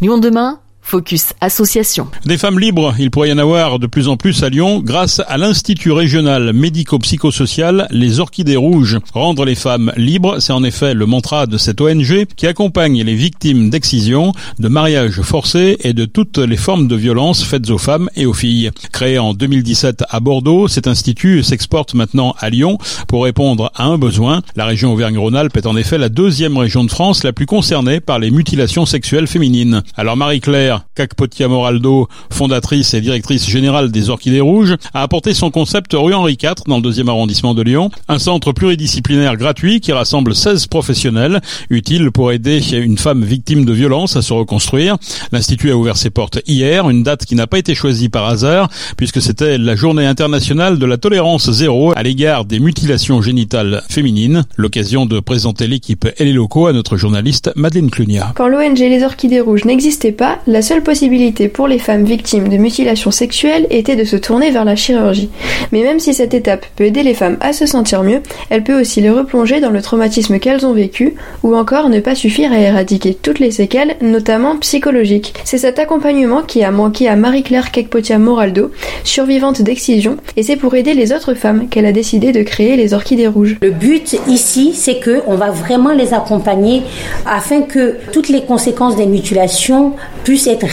Lyon demain Focus Association. Des femmes libres, il pourrait y en avoir de plus en plus à Lyon grâce à l'Institut régional médico-psychosocial Les Orchidées Rouges. Rendre les femmes libres, c'est en effet le mantra de cette ONG qui accompagne les victimes d'excision, de mariages forcés et de toutes les formes de violences faites aux femmes et aux filles. Créé en 2017 à Bordeaux, cet institut s'exporte maintenant à Lyon pour répondre à un besoin. La région Auvergne-Rhône-Alpes est en effet la deuxième région de France la plus concernée par les mutilations sexuelles féminines. Alors Marie-Claire Cacpotia Moraldo, fondatrice et directrice générale des Orchidées Rouges, a apporté son concept rue Henri IV dans le deuxième arrondissement de Lyon, un centre pluridisciplinaire gratuit qui rassemble 16 professionnels utiles pour aider une femme victime de violence à se reconstruire. L'Institut a ouvert ses portes hier, une date qui n'a pas été choisie par hasard puisque c'était la journée internationale de la tolérance zéro à l'égard des mutilations génitales féminines. L'occasion de présenter l'équipe et les locaux à notre journaliste Madeleine Clunia. Quand l'ONG Les Orchidées Rouges n'existait pas, la seule possibilité pour les femmes victimes de mutilations sexuelles était de se tourner vers la chirurgie. Mais même si cette étape peut aider les femmes à se sentir mieux, elle peut aussi les replonger dans le traumatisme qu'elles ont vécu, ou encore ne pas suffire à éradiquer toutes les séquelles, notamment psychologiques. C'est cet accompagnement qui a manqué à Marie-Claire Kekpotia Moraldo, survivante d'excision, et c'est pour aider les autres femmes qu'elle a décidé de créer les Orchidées Rouges. Le but ici, c'est que on va vraiment les accompagner afin que toutes les conséquences des mutilations puissent être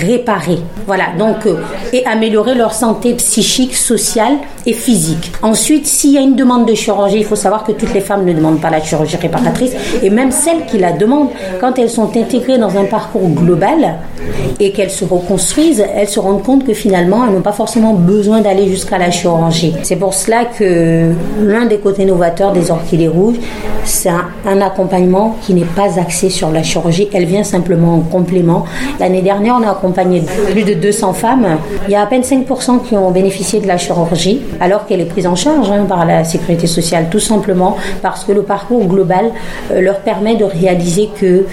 Voilà, donc, euh, et améliorer leur santé psychique, sociale et physique. Ensuite, s'il y a une demande de chirurgie, il faut savoir que toutes les femmes ne demandent pas la chirurgie réparatrice, et même celles qui la demandent, quand elles sont intégrées dans un parcours global et qu'elles se reconstruisent, elles se rendent compte que finalement, elles n'ont pas forcément besoin d'aller jusqu'à la chirurgie. C'est pour cela que l'un des côtés novateurs des orchidées rouges, c'est un, accompagnement qui n'est pas axé sur la chirurgie, elle vient simplement en complément. L'année dernière, on a accompagné plus de 200 femmes. Il y a à peine 5% qui ont bénéficié de la chirurgie, alors qu'elle est prise en charge hein, par la sécurité sociale, tout simplement parce que le parcours global euh, leur permet de réaliser que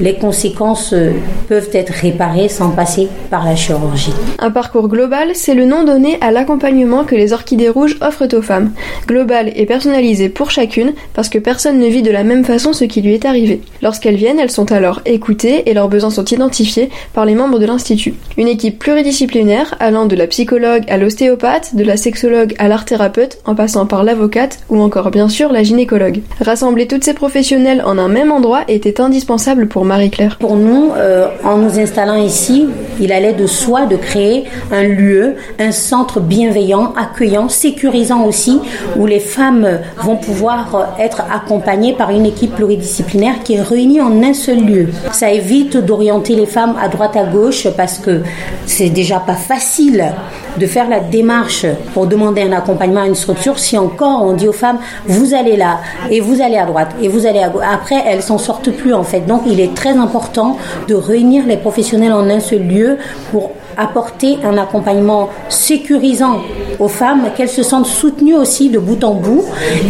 les conséquences euh, peuvent être réparées sans passer par la chirurgie. Un parcours global, c'est le nom donné à l'accompagnement que les orchidées rouges offrent aux femmes. Global et personnalisé pour chacune, parce que personne ne vit de la même façon ce qui lui est arrivé. Lorsqu'elles viennent, elles sont alors écoutées et leurs besoins sont identifiés par les membres de l'Institut. Une équipe pluridisciplinaire allant de la psychologue à l'ostéopathe, de la sexologue à l'art thérapeute, en passant par l'avocate ou encore bien sûr la gynécologue. Rassembler toutes ces professionnels en un même endroit était indispensable pour Marie-Claire. Pour nous, euh, en nous installant ici, il allait de soi de créer un lieu, un centre bienveillant, accueillant, sécurisant aussi, où les femmes vont pouvoir être accompagnées par une équipe pluridisciplinaire qui est réunie en un seul lieu. Ça évite d'orienter les femmes à droite à gauche parce que c'est déjà pas facile de faire la démarche pour demander un accompagnement à une structure si encore on dit aux femmes vous allez là et vous allez à droite et vous allez à gauche. Après, elles s'en sortent plus en fait. Donc il est très important de réunir les professionnels en un seul lieu pour apporter un accompagnement sécurisant aux femmes, qu'elles se sentent soutenues aussi de bout en bout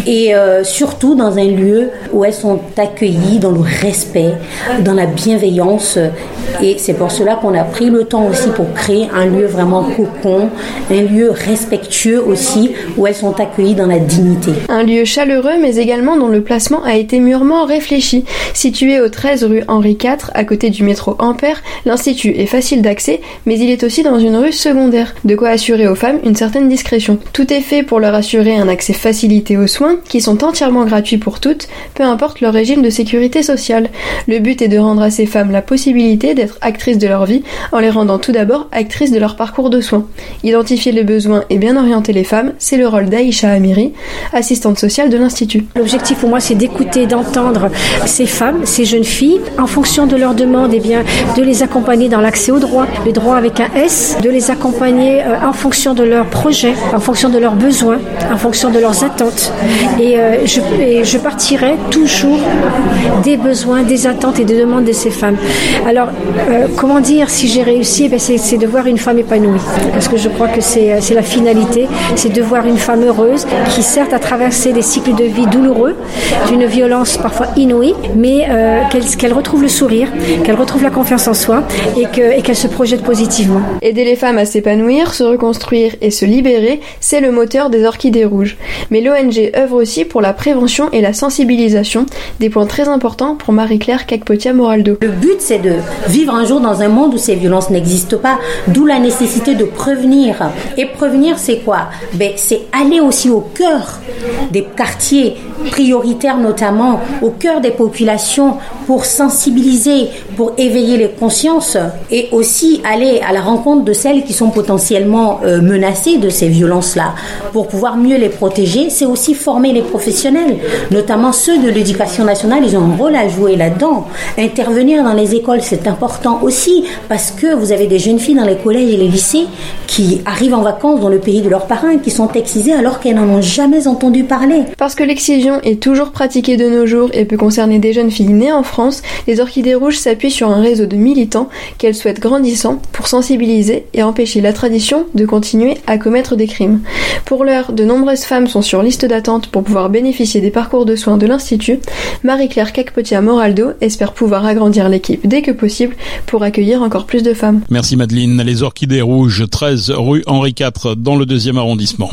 et euh, surtout dans un lieu où elles sont accueillies dans le respect, dans la bienveillance. Et c'est pour cela qu'on a pris le temps aussi pour créer un lieu vraiment cocon, un lieu respectueux aussi où elles sont accueillies dans la dignité. Un lieu chaleureux mais également dont le placement a été mûrement réfléchi. Situé au 13 rue Henri IV, à côté du métro Ampère, l'Institut est facile d'accès mais il est aussi dans une rue secondaire, de quoi assurer aux femmes une certaine discrétion. Tout est fait pour leur assurer un accès facilité aux soins, qui sont entièrement gratuits pour toutes, peu importe leur régime de sécurité sociale. Le but est de rendre à ces femmes la possibilité d'être actrices de leur vie, en les rendant tout d'abord actrices de leur parcours de soins. Identifier les besoins et bien orienter les femmes, c'est le rôle d'Aïcha Amiri, assistante sociale de l'Institut. L'objectif pour moi, c'est d'écouter, d'entendre ces femmes, ces jeunes filles, en fonction de leurs demandes, et bien, de les accompagner dans l'accès au droit, le droit avec de les accompagner euh, en fonction de leurs projets, en fonction de leurs besoins, en fonction de leurs attentes. Et euh, je, partirai toujours des besoins, des attentes et des demandes de ces femmes. Alors, euh, comment dire si j'ai réussi? Eh C'est de voir une femme épanouie. Parce que je crois que c'est la finalité, c'est de voir une femme heureuse qui certes a traversé des cycles de vie douloureux, d'une violence parfois inouïe, mais qu'elle retrouve le sourire, qu'elle retrouve la confiance en soi et qu'elle se projette positivement. Aider les femmes à s'épanouir, se reconstruire et se libérer, c'est le moteur des orchidées rouges. Mais l'ONG œuvre aussi pour la prévention et la sensibilisation, des points très importants pour Marie-Claire Cacpotia-Moraldo. Le but, c'est de vivre un jour dans un monde où ces violences n'existent pas, d'où la nécessité de prévenir. Et prévenir, c'est quoi? Ben, C'est aller aussi au cœur des quartiers prioritaires, notamment au cœur des populations, pour sensibiliser, pour éveiller les consciences et aussi aller à la rencontre de celles qui sont potentiellement euh, menacées de ces violences-là, pour pouvoir mieux les protéger. C'est aussi former les professionnels, notamment ceux de l'éducation nationale. Ils ont un rôle à jouer là-dedans. Intervenir dans les écoles, c'est important aussi parce que vous avez des jeunes filles dans les collèges et les lycées qui arrivent en vacances dans le pays de leurs parents, qui sont excisées alors qu'elles n'en ont jamais entendu parler. Parce que l'excision est toujours pratiquée de nos jours et peut concerner des jeunes filles nées en Les Orchidées Rouges s'appuient sur un réseau de militants qu'elles souhaitent grandissant pour sensibiliser et empêcher la tradition de continuer à commettre des crimes. Pour l'heure, de nombreuses femmes sont sur liste d'attente pour pouvoir bénéficier des parcours de soins de l'Institut. Marie-Claire Cacpotia-Moraldo espère pouvoir agrandir l'équipe dès que possible pour accueillir encore plus de femmes. Merci Madeleine. Les Orchidées Rouges, 13 rue Henri IV dans le deuxième arrondissement.